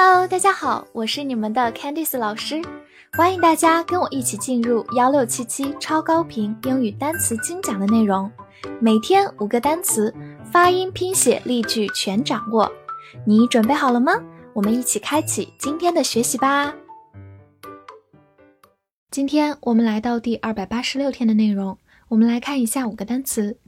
Hello，大家好，我是你们的 Candice 老师，欢迎大家跟我一起进入幺六七七超高频英语单词精讲的内容，每天五个单词，发音、拼写、例句全掌握，你准备好了吗？我们一起开启今天的学习吧。今天我们来到第二百八十六天的内容，我们来看一下五个单词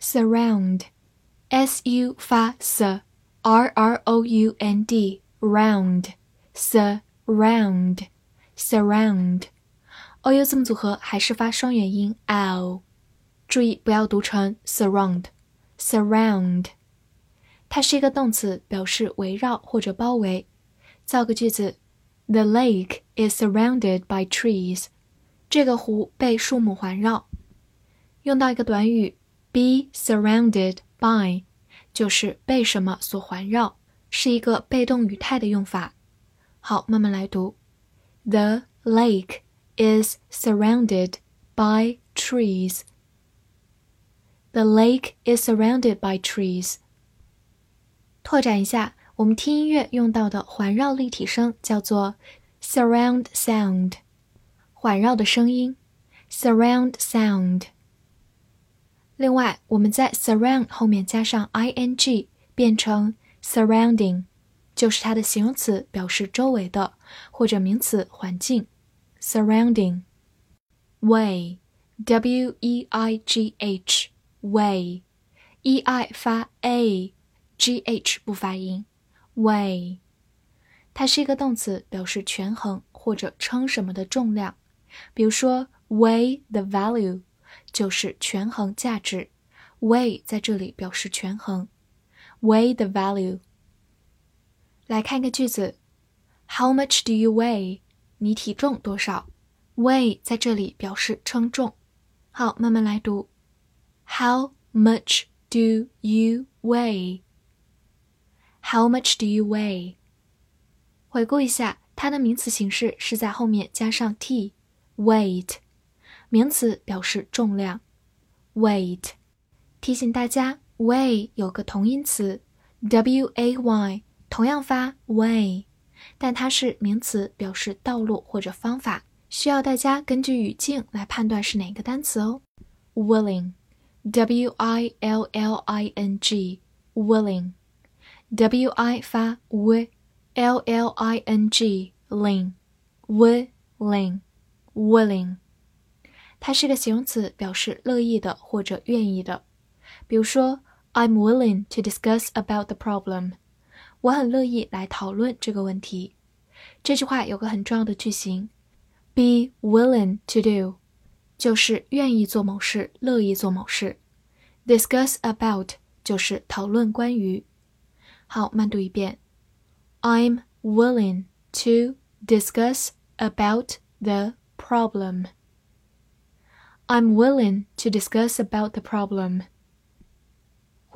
：surround，s u 发 s。R R O U N D round surround surround O U 字母组合还是发双元音 l，注意不要读成 surround surround。它是一个动词，表示围绕或者包围。造个句子：The lake is surrounded by trees。这个湖被树木环绕。用到一个短语 be surrounded by。就是被什么所环绕，是一个被动语态的用法。好，慢慢来读。The lake is surrounded by trees. The lake is surrounded by trees. 拓展一下，我们听音乐用到的环绕立体声叫做 surround sound，环绕的声音 surround sound。另外，我们在 surround 后面加上 ing，变成 surrounding，就是它的形容词，表示周围的，或者名词环境。surrounding。way，w e i g h，way，e i 发 a，g h 不发音。way，它是一个动词，表示权衡或者称什么的重量。比如说 weigh the value。就是权衡价值，weigh 在这里表示权衡 ，weigh the value。来看一个句子，How much do you weigh？你体重多少？weigh 在这里表示称重。好，慢慢来读，How much do you weigh？How much do you weigh？回顾一下，它的名词形式是在后面加上 t，weight。名词表示重量，weight。提醒大家 way 有个同音词，w a y，同样发 way，但它是名词，表示道路或者方法，需要大家根据语境来判断是哪个单词哦。willing，w i l l i n g，willing，w i 发 w，l l i n g，ling，willing，willing。它是个形容词，表示乐意的或者愿意的。比如说 ，I'm willing to discuss about the problem。我很乐意来讨论这个问题。这句话有个很重要的句型，be willing to do，就是愿意做某事，乐意做某事。discuss about 就是讨论关于。好，慢读一遍，I'm willing to discuss about the problem。I'm willing to discuss about the problem。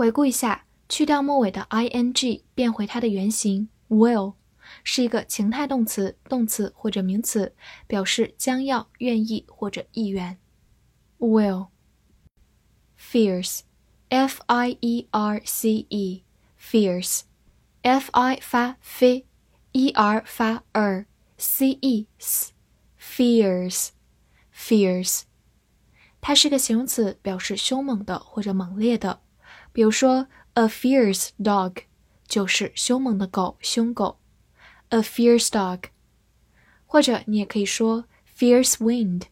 回顾一下，去掉末尾的 ing，变回它的原形 will，是一个情态动词、动词或者名词，表示将要、愿意或者意愿。will。fierce，f i e r c e，fierce，f i 发 f，e r 发 er，c e s，fierce，fierce。它是个形容词，表示凶猛的或者猛烈的。比如说，a fierce dog 就是凶猛的狗、凶狗。a fierce dog，或者你也可以说 fierce wind，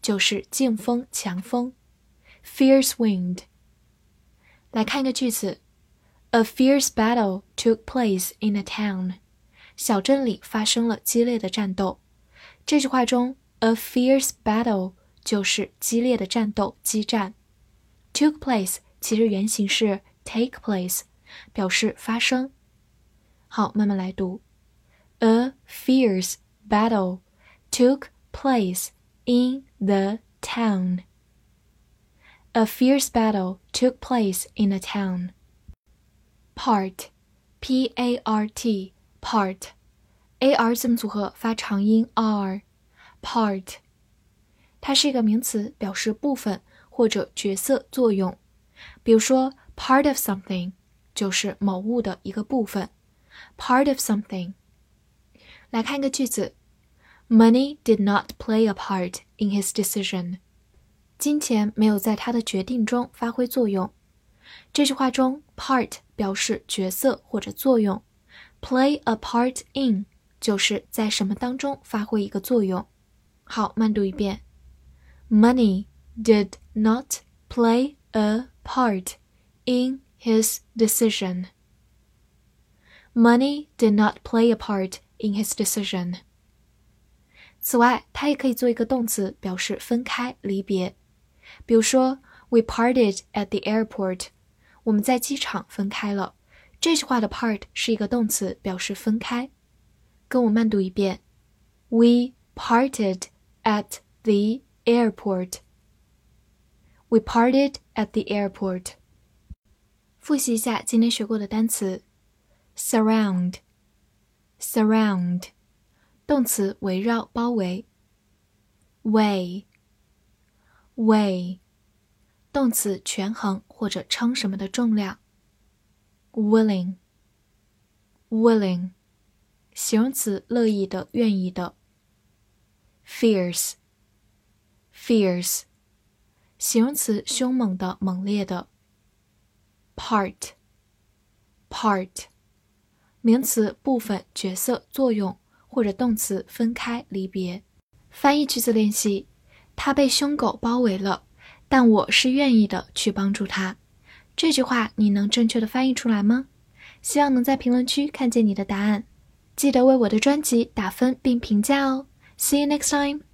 就是劲风、强风。fierce wind。来看一个句子：A fierce battle took place in a town。小镇里发生了激烈的战斗。这句话中，a fierce battle。就是激烈的战斗、激战。Took place 其实原型是 take place，表示发生。好，慢慢来读。A fierce battle took place in the town. A fierce battle took place in the town. Part, p a r t, part, a r 字母组合发长音 r, part. 它是一个名词，表示部分或者角色作用。 比如说，part of something 就是某物的一个部分 part of something。来看一个句子：Money did not play a part in his decision。金钱没有在他的决定中发挥作用。这句话中，part 表示角色或者作用，play a part in 就是在什么当中发挥一个作用。好，慢读一遍：Money did not play a part in his decision. Money did not play a part in his decision. 此外，它也可以做一个动词，表示分开、离别。比如说，We parted at the airport. 我们在机场分开了。这句话的 part 是一个动词，表示分开。跟我慢读一遍：We parted at the airport. We parted at the airport. 复习一下今天学过的单词：surround，surround，动词围绕、包围；weigh，weigh，动词权衡或者称什么的重量；willing，willing，形容词乐意的、愿意的；fierce，fierce，形容词凶猛的、猛烈的。part，part，名词部分、角色、作用，或者动词分开、离别。翻译句子练习：他被凶狗包围了，但我是愿意的去帮助他。这句话你能正确的翻译出来吗？希望能在评论区看见你的答案。记得为我的专辑打分并评价哦。See you next time.